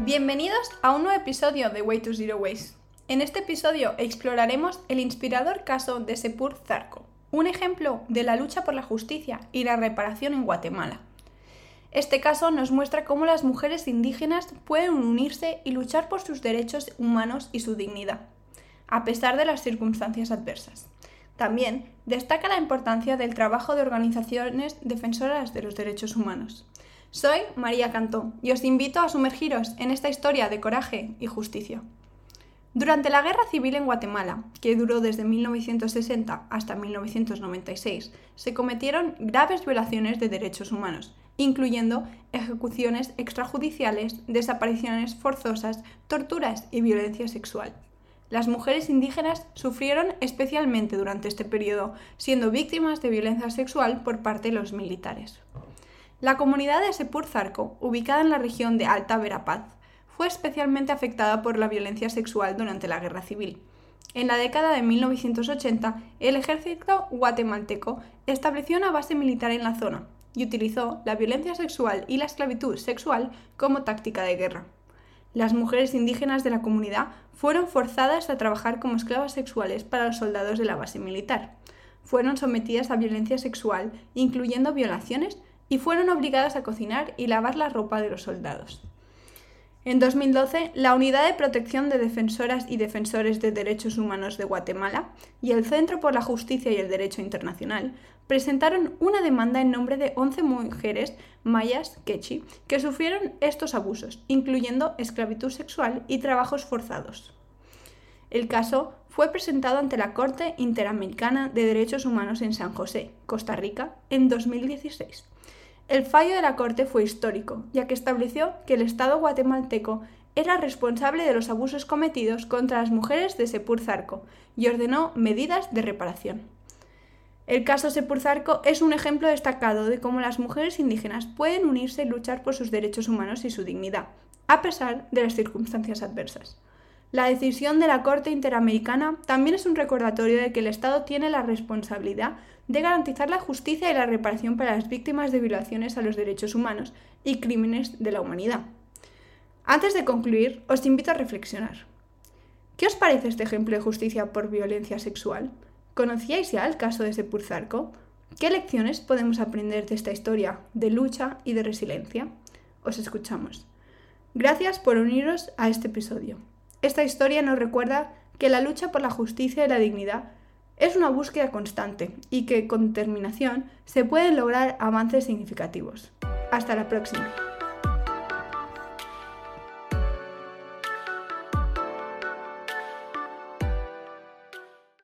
Bienvenidos a un nuevo episodio de Way to Zero Waste. En este episodio exploraremos el inspirador caso de Sepur Zarco, un ejemplo de la lucha por la justicia y la reparación en Guatemala. Este caso nos muestra cómo las mujeres indígenas pueden unirse y luchar por sus derechos humanos y su dignidad, a pesar de las circunstancias adversas. También destaca la importancia del trabajo de organizaciones defensoras de los derechos humanos. Soy María Cantó y os invito a sumergiros en esta historia de coraje y justicia. Durante la Guerra Civil en Guatemala, que duró desde 1960 hasta 1996, se cometieron graves violaciones de derechos humanos, incluyendo ejecuciones extrajudiciales, desapariciones forzosas, torturas y violencia sexual. Las mujeres indígenas sufrieron especialmente durante este periodo, siendo víctimas de violencia sexual por parte de los militares. La comunidad de Sepur-Zarco, ubicada en la región de Alta Verapaz, fue especialmente afectada por la violencia sexual durante la Guerra Civil. En la década de 1980, el ejército guatemalteco estableció una base militar en la zona y utilizó la violencia sexual y la esclavitud sexual como táctica de guerra. Las mujeres indígenas de la comunidad fueron forzadas a trabajar como esclavas sexuales para los soldados de la base militar. Fueron sometidas a violencia sexual, incluyendo violaciones y fueron obligadas a cocinar y lavar la ropa de los soldados. En 2012, la Unidad de Protección de Defensoras y Defensores de Derechos Humanos de Guatemala y el Centro por la Justicia y el Derecho Internacional presentaron una demanda en nombre de 11 mujeres mayas quechi que sufrieron estos abusos, incluyendo esclavitud sexual y trabajos forzados. El caso fue presentado ante la Corte Interamericana de Derechos Humanos en San José, Costa Rica, en 2016 el fallo de la Corte fue histórico, ya que estableció que el Estado guatemalteco era responsable de los abusos cometidos contra las mujeres de Sepurzarco y ordenó medidas de reparación. El caso Sepurzarco es un ejemplo destacado de cómo las mujeres indígenas pueden unirse y luchar por sus derechos humanos y su dignidad, a pesar de las circunstancias adversas. La decisión de la Corte Interamericana también es un recordatorio de que el Estado tiene la responsabilidad de garantizar la justicia y la reparación para las víctimas de violaciones a los derechos humanos y crímenes de la humanidad. Antes de concluir, os invito a reflexionar. ¿Qué os parece este ejemplo de justicia por violencia sexual? ¿Conocíais ya el caso de Sepurzarco? ¿Qué lecciones podemos aprender de esta historia de lucha y de resiliencia? Os escuchamos. Gracias por uniros a este episodio. Esta historia nos recuerda que la lucha por la justicia y la dignidad es una búsqueda constante y que con determinación se pueden lograr avances significativos. Hasta la próxima.